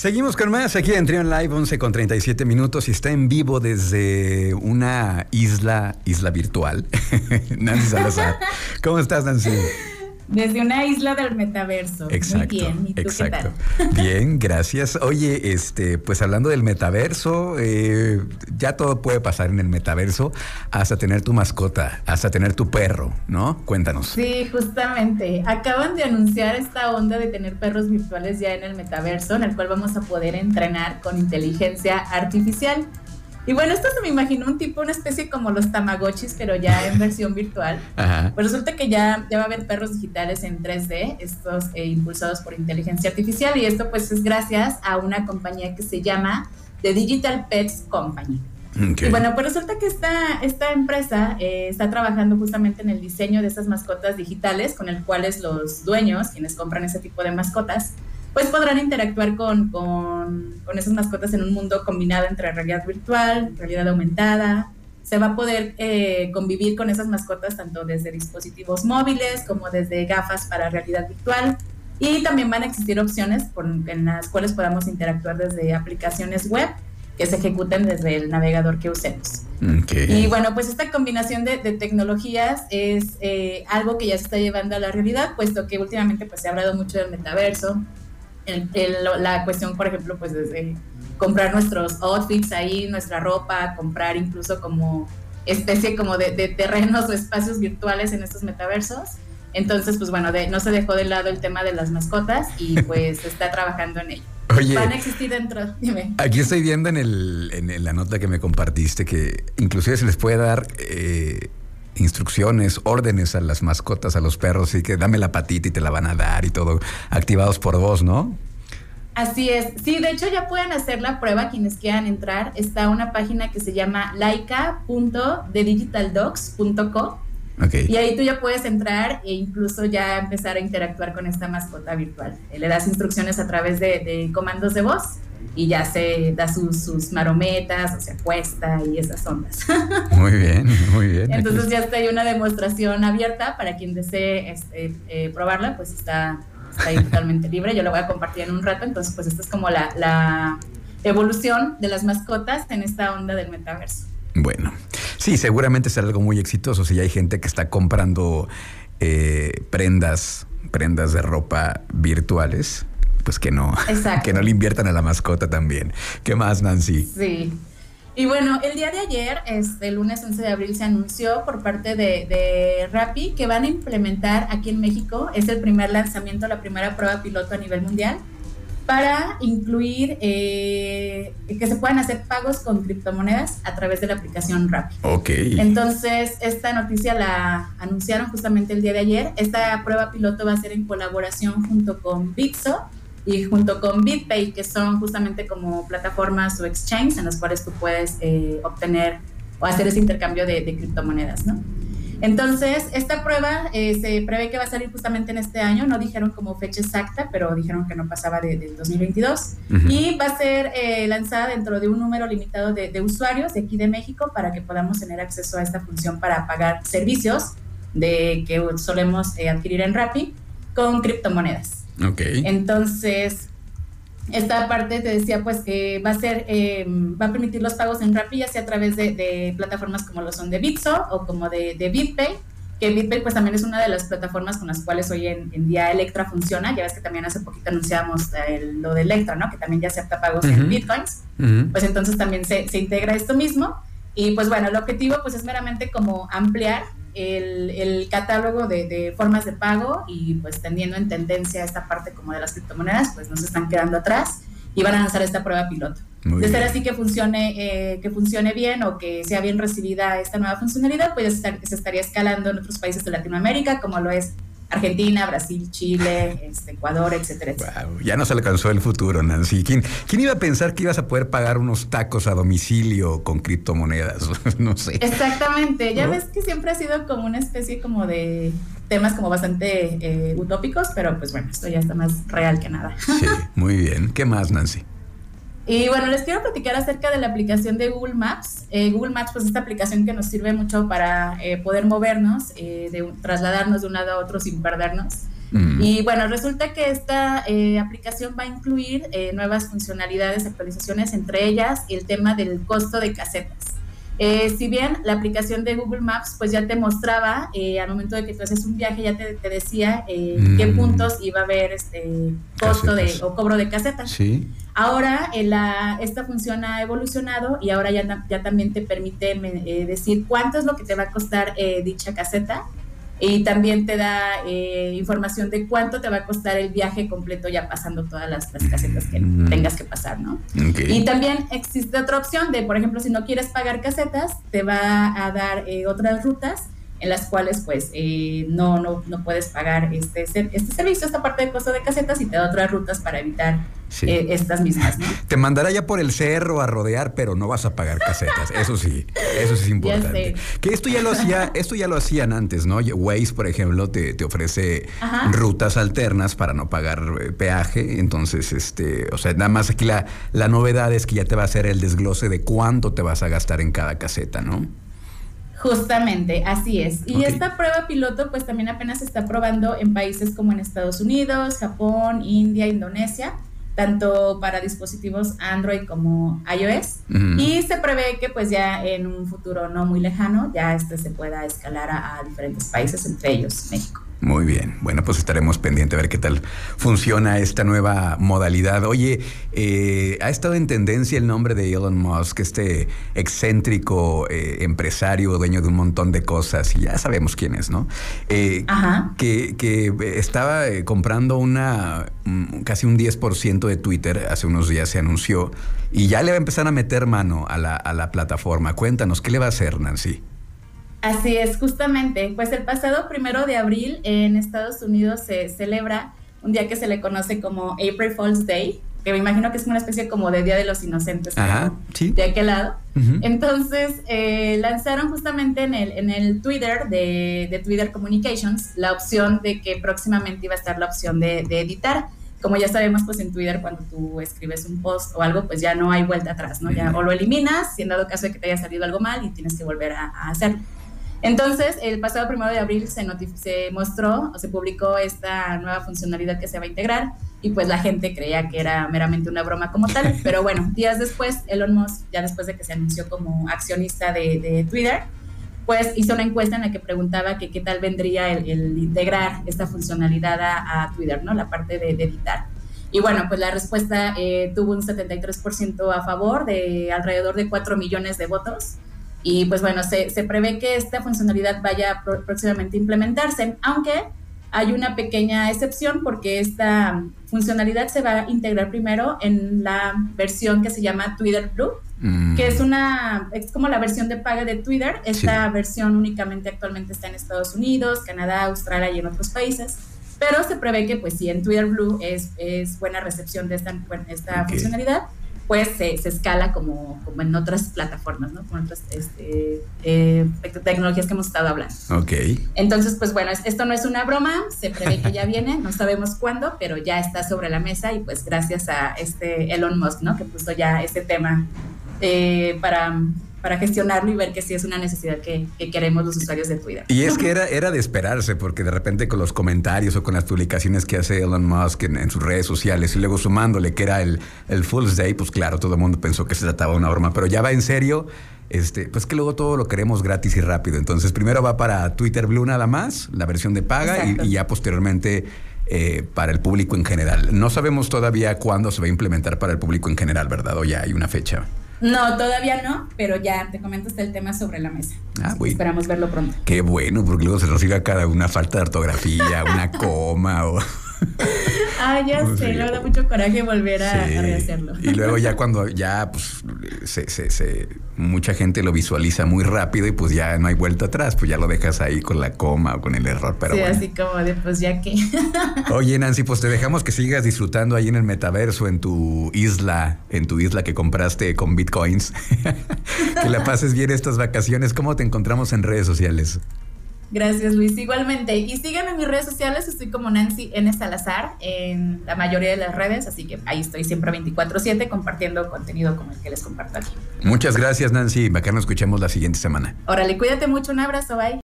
Seguimos con más aquí en Trion Live, 11 con 37 minutos y está en vivo desde una isla, isla virtual. Nancy Salazar. ¿Cómo estás, Nancy? Desde una isla del metaverso. Exacto. Muy bien. ¿Y tú exacto. Qué tal? Bien, gracias. Oye, este, pues hablando del metaverso, eh, ya todo puede pasar en el metaverso, hasta tener tu mascota, hasta tener tu perro, ¿no? Cuéntanos. Sí, justamente. Acaban de anunciar esta onda de tener perros virtuales ya en el metaverso, en el cual vamos a poder entrenar con inteligencia artificial. Y bueno, esto se me imaginó un tipo, una especie como los Tamagotchis, pero ya en versión virtual. Pues resulta que ya, ya va a haber perros digitales en 3D, estos eh, impulsados por inteligencia artificial, y esto pues es gracias a una compañía que se llama The Digital Pets Company. Y bueno, pues resulta que esta, esta empresa eh, está trabajando justamente en el diseño de esas mascotas digitales, con el cuales los dueños, quienes compran ese tipo de mascotas, pues podrán interactuar con, con, con, esas mascotas en un mundo combinado entre realidad virtual, realidad aumentada. Se va a poder eh, convivir con esas mascotas tanto desde dispositivos móviles como desde gafas para realidad virtual. Y también van a existir opciones por, en las cuales podamos interactuar desde aplicaciones web que se ejecuten desde el navegador que usemos. Y bueno, pues esta combinación de, de tecnologías es eh, algo que ya se está llevando a la realidad, puesto que últimamente pues se ha hablado mucho del metaverso, la cuestión, por ejemplo, pues desde comprar nuestros outfits ahí, nuestra ropa, comprar incluso como especie como de, terrenos o espacios virtuales en estos metaversos. Entonces, pues bueno, no se dejó de lado el tema de las mascotas y pues está trabajando en ello. Oye, van a existir dentro. Dime. Aquí estoy viendo en, el, en, la nota que me compartiste que inclusive se les puede dar eh, instrucciones, órdenes a las mascotas, a los perros, y que dame la patita y te la van a dar y todo, activados por vos, ¿no? Así es. Sí, de hecho ya pueden hacer la prueba quienes quieran entrar. Está una página que se llama laika.thedigitaldogs.co. Okay. Y ahí tú ya puedes entrar e incluso ya empezar a interactuar con esta mascota virtual. Le das instrucciones a través de comandos de voz y ya se da sus, marometas, o se acuesta y esas ondas. Muy bien, muy bien. Entonces ya está ahí una demostración abierta para quien desee este, eh, probarla, pues está, ahí totalmente libre. Yo la voy a compartir en un rato, entonces pues esta es como la, la evolución de las mascotas en esta onda del metaverso. Bueno, sí, seguramente será algo muy exitoso si hay gente que está comprando eh, prendas, prendas de ropa virtuales pues que no, que no le inviertan a la mascota también. ¿Qué más, Nancy? Sí. Y bueno, el día de ayer, este, el lunes 11 de abril, se anunció por parte de, de Rappi que van a implementar aquí en México, es el primer lanzamiento, la primera prueba piloto a nivel mundial, para incluir eh, que se puedan hacer pagos con criptomonedas a través de la aplicación Rappi. Ok. Entonces, esta noticia la anunciaron justamente el día de ayer. Esta prueba piloto va a ser en colaboración junto con Bitso y junto con BitPay, que son justamente como plataformas o exchanges en las cuales tú puedes eh, obtener o hacer ese intercambio de, criptomonedas, ¿no? Entonces, esta prueba eh, se prevé que va a salir justamente en este año, no dijeron como fecha exacta, pero dijeron que no pasaba del de 2022, y va a ser eh, lanzada dentro de un número limitado de, de, usuarios de aquí de México para que podamos tener acceso a esta función para pagar servicios de que solemos adquirir en Rappi con criptomonedas. Entonces, esta parte te decía pues que va a ser, eh, va a permitir los pagos en Rappi, ya sea a través de, plataformas como lo son de Bitso o como de, de BitPay, que BitPay pues también es una de las plataformas con las cuales hoy en, día Electra funciona, ya ves que también hace poquito anunciamos lo de Electra, ¿no? Que también ya acepta pagos en Bitcoins, pues entonces también se, se integra esto mismo. Y pues bueno, el objetivo pues es meramente como ampliar el, catálogo de, formas de pago y pues teniendo en tendencia esta parte como de las criptomonedas, pues nos están quedando atrás y van a lanzar esta prueba piloto. de ser así que funcione, eh, que funcione bien o que sea bien recibida esta nueva funcionalidad, pues se estaría escalando en otros países de Latinoamérica, como lo es Argentina, Brasil, Chile, este, Ecuador, etcétera, etcétera. ya nos alcanzó el futuro, Nancy. ¿Quién, ¿Quién, iba a pensar que ibas a poder pagar unos tacos a domicilio con criptomonedas? no sé. Exactamente. Ya ves que siempre ha sido como una especie como de temas como bastante eh, utópicos, pero pues bueno, esto ya está más real que nada. sí, muy bien. ¿Qué más, Nancy? Y bueno, les quiero platicar acerca de la aplicación de Google Maps. Eh, Google Maps, pues esta aplicación que nos sirve mucho para eh, poder movernos, eh, de, trasladarnos de un lado a otro sin perdernos. Mm. Y bueno, resulta que esta aplicación va a incluir nuevas funcionalidades, actualizaciones, entre ellas el tema del costo de casetas. Eh, si bien la aplicación de Google Maps pues ya te mostraba al momento de que tú haces un viaje ya te, decía qué mm. puntos iba a haber este costo de, o cobro de casetas. Sí. Ahora la, esta función ha evolucionado y ahora ya, ya también te permite decir cuánto es lo que te va a costar dicha caseta y también te da eh, información de cuánto te va a costar el viaje completo ya pasando todas las, casetas que mm. tengas que pasar, ¿no? Y también existe otra opción de, por ejemplo, si no quieres pagar casetas, te va a dar eh, otras rutas en las cuales pues eh, no, no, no puedes pagar este, este servicio, esta parte de costo de casetas y te da otras rutas para evitar eh, estas mismas. Te mandará ya por el cerro a rodear, pero no vas a pagar casetas. Eso sí, eso sí es importante. Que esto ya lo hacía, esto ya lo hacían antes, ¿no? Waze, por ejemplo, te, te ofrece rutas alternas para no pagar eh, peaje. Entonces, este, o sea, nada más aquí la, la novedad es que ya te va a hacer el desglose de cuánto te vas a gastar en cada caseta, ¿no? Justamente, así es. Y esta prueba piloto pues también apenas se está probando en países como en Estados Unidos, Japón, India, Indonesia, tanto para dispositivos Android como iOS. Y se prevé que pues ya en un futuro no muy lejano ya este se pueda escalar a diferentes países, entre ellos México. Muy bien, bueno, pues estaremos pendientes a ver qué tal funciona esta nueva modalidad. Oye, eh, ha estado en tendencia el nombre de Elon Musk, este excéntrico eh, empresario, dueño de un montón de cosas, y ya sabemos quién es, ¿no? Eh, Ajá. Que, que, estaba comprando una casi un 10% de Twitter, hace unos días se anunció, y ya le va a empezar a meter mano a la, a la plataforma. Cuéntanos, ¿qué le va a hacer, Nancy? Así es, justamente. Pues el pasado primero de abril en Estados Unidos se celebra un día que se le conoce como April Fool's Day, que me imagino que es una especie como de Día de los Inocentes. Ajá, sí. De aquel lado. Entonces, eh, lanzaron justamente en el, en el Twitter de, de, Twitter Communications la opción de que próximamente iba a estar la opción de, de, editar. Como ya sabemos, pues en Twitter cuando tú escribes un post o algo, pues ya no hay vuelta atrás, ¿no? Ya o lo eliminas, si en dado caso de que te haya salido algo mal y tienes que volver a, a hacerlo. Entonces, el pasado primero de abril se, se mostró o se publicó esta nueva funcionalidad que se va a integrar y pues la gente creía que era meramente una broma como tal, pero bueno, días después, Elon Musk, ya después de que se anunció como accionista de, Twitter, pues hizo una encuesta en la que preguntaba que qué tal vendría el, integrar esta funcionalidad a, Twitter, ¿no? La parte de, editar. Y bueno, pues la respuesta eh, tuvo un 73% a favor de alrededor de 4 millones de votos y pues bueno, se, se prevé que esta funcionalidad vaya próximamente a implementarse, aunque hay una pequeña excepción porque esta funcionalidad se va a integrar primero en la versión que se llama Twitter Blue, mm. que es una es como la versión de paga de Twitter. Esta versión únicamente actualmente está en Estados Unidos, Canadá, Australia y en otros países. Pero se prevé que pues si en Twitter Blue es, es buena recepción de esta, esta funcionalidad, pues se, escala como, como, en otras plataformas, ¿no? Con otras este, eh, tecnologías que hemos estado hablando. Ok. Entonces, pues bueno, esto no es una broma, se prevé que ya viene, no sabemos cuándo, pero ya está sobre la mesa y pues gracias a este Elon Musk, ¿no? Que puso ya este tema eh, para para gestionarlo y ver que sí es una necesidad que, queremos los usuarios de Twitter. Y es que era, era de esperarse, porque de repente con los comentarios o con las publicaciones que hace Elon Musk en, sus redes sociales y luego sumándole que era el, el Fool's Day, pues claro, todo el mundo pensó que se trataba de una broma, pero ya va en serio. Este, pues que luego todo lo queremos gratis y rápido. Entonces, primero va para Twitter Blue nada más, la versión de paga, y, ya posteriormente eh, para el público en general. No sabemos todavía cuándo se va a implementar para el público en general, ¿verdad? O ya hay una fecha. No, todavía no, pero ya te comento está el tema sobre la mesa. Ah, Esperamos verlo pronto. Qué bueno, porque luego se nos siga cada una falta de ortografía, una coma o... Ah, ya sé, le da mucho coraje volver a, rehacerlo. Y luego ya cuando ya pues se, se, se, mucha gente lo visualiza muy rápido y pues ya no hay vuelta atrás, pues ya lo dejas ahí con la coma o con el error. Pero sí, así como de pues ya que. Oye, Nancy, pues te dejamos que sigas disfrutando ahí en el metaverso, en tu isla, en tu isla que compraste con bitcoins. que la pases bien estas vacaciones. ¿Cómo te encontramos en redes sociales? Gracias, Luis. Igualmente. Y síganme en mis redes sociales. Estoy como Nancy N. Salazar en la mayoría de las redes. Así que ahí estoy siempre 24-7 compartiendo contenido como el que les comparto aquí. Muchas gracias, Nancy. Acá nos escuchemos la siguiente semana. Órale, cuídate mucho. Un abrazo. Bye.